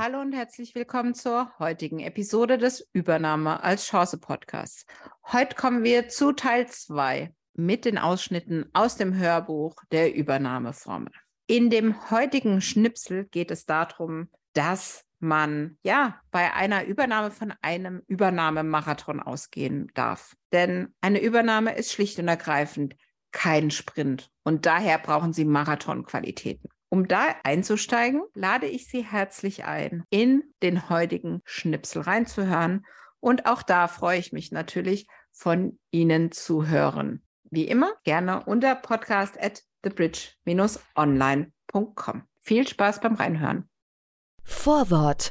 Hallo und herzlich willkommen zur heutigen Episode des Übernahme als Chance Podcasts. Heute kommen wir zu Teil 2 mit den Ausschnitten aus dem Hörbuch der Übernahmeformel. In dem heutigen Schnipsel geht es darum, dass man ja bei einer Übernahme von einem Übernahmemarathon ausgehen darf. Denn eine Übernahme ist schlicht und ergreifend kein Sprint und daher brauchen Sie Marathonqualitäten. Um da einzusteigen, lade ich Sie herzlich ein, in den heutigen Schnipsel reinzuhören. Und auch da freue ich mich natürlich, von Ihnen zu hören. Wie immer gerne unter podcast at thebridge-online.com. Viel Spaß beim Reinhören. Vorwort.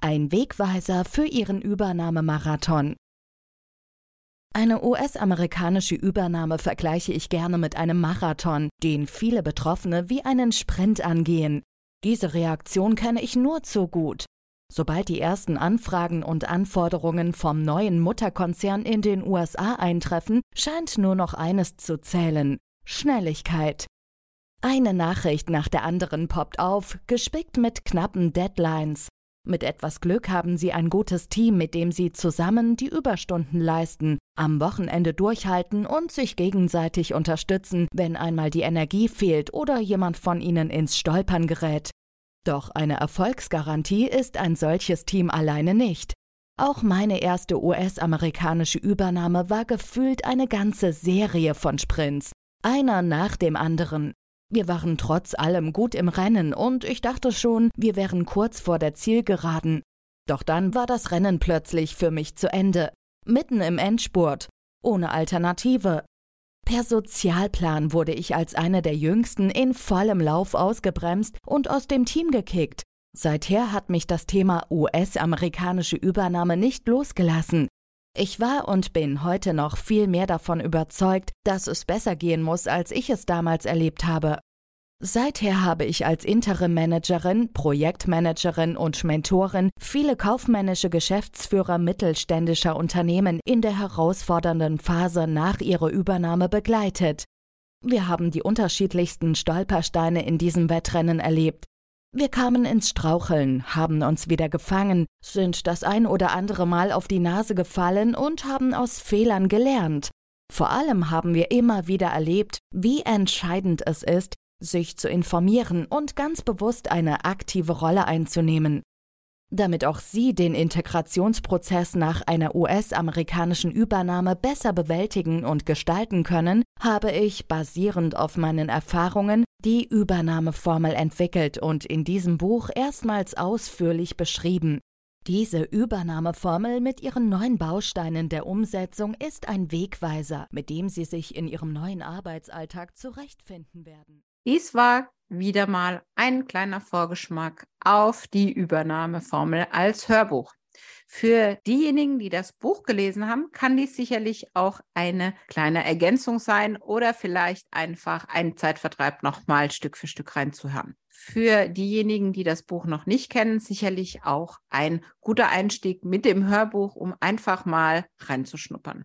Ein Wegweiser für Ihren Übernahmemarathon. Eine US-amerikanische Übernahme vergleiche ich gerne mit einem Marathon, den viele Betroffene wie einen Sprint angehen. Diese Reaktion kenne ich nur zu gut. Sobald die ersten Anfragen und Anforderungen vom neuen Mutterkonzern in den USA eintreffen, scheint nur noch eines zu zählen Schnelligkeit. Eine Nachricht nach der anderen poppt auf, gespickt mit knappen Deadlines. Mit etwas Glück haben Sie ein gutes Team, mit dem Sie zusammen die Überstunden leisten, am Wochenende durchhalten und sich gegenseitig unterstützen, wenn einmal die Energie fehlt oder jemand von Ihnen ins Stolpern gerät. Doch eine Erfolgsgarantie ist ein solches Team alleine nicht. Auch meine erste US-amerikanische Übernahme war gefühlt eine ganze Serie von Sprints, einer nach dem anderen. Wir waren trotz allem gut im Rennen und ich dachte schon, wir wären kurz vor der Zielgeraden. Doch dann war das Rennen plötzlich für mich zu Ende, mitten im Endspurt, ohne Alternative. Per Sozialplan wurde ich als eine der jüngsten in vollem Lauf ausgebremst und aus dem Team gekickt. Seither hat mich das Thema US-amerikanische Übernahme nicht losgelassen. Ich war und bin heute noch viel mehr davon überzeugt, dass es besser gehen muss, als ich es damals erlebt habe. Seither habe ich als Interim-Managerin, Projektmanagerin und Mentorin viele kaufmännische Geschäftsführer mittelständischer Unternehmen in der herausfordernden Phase nach ihrer Übernahme begleitet. Wir haben die unterschiedlichsten Stolpersteine in diesem Wettrennen erlebt, wir kamen ins Straucheln, haben uns wieder gefangen, sind das ein oder andere Mal auf die Nase gefallen und haben aus Fehlern gelernt. Vor allem haben wir immer wieder erlebt, wie entscheidend es ist, sich zu informieren und ganz bewusst eine aktive Rolle einzunehmen. Damit auch Sie den Integrationsprozess nach einer US-amerikanischen Übernahme besser bewältigen und gestalten können, habe ich, basierend auf meinen Erfahrungen, die Übernahmeformel entwickelt und in diesem Buch erstmals ausführlich beschrieben. Diese Übernahmeformel mit ihren neun Bausteinen der Umsetzung ist ein Wegweiser, mit dem Sie sich in Ihrem neuen Arbeitsalltag zurechtfinden werden. Dies war wieder mal ein kleiner Vorgeschmack auf die Übernahmeformel als Hörbuch. Für diejenigen, die das Buch gelesen haben, kann dies sicherlich auch eine kleine Ergänzung sein oder vielleicht einfach ein Zeitvertreib nochmal Stück für Stück reinzuhören. Für diejenigen, die das Buch noch nicht kennen, sicherlich auch ein guter Einstieg mit dem Hörbuch, um einfach mal reinzuschnuppern.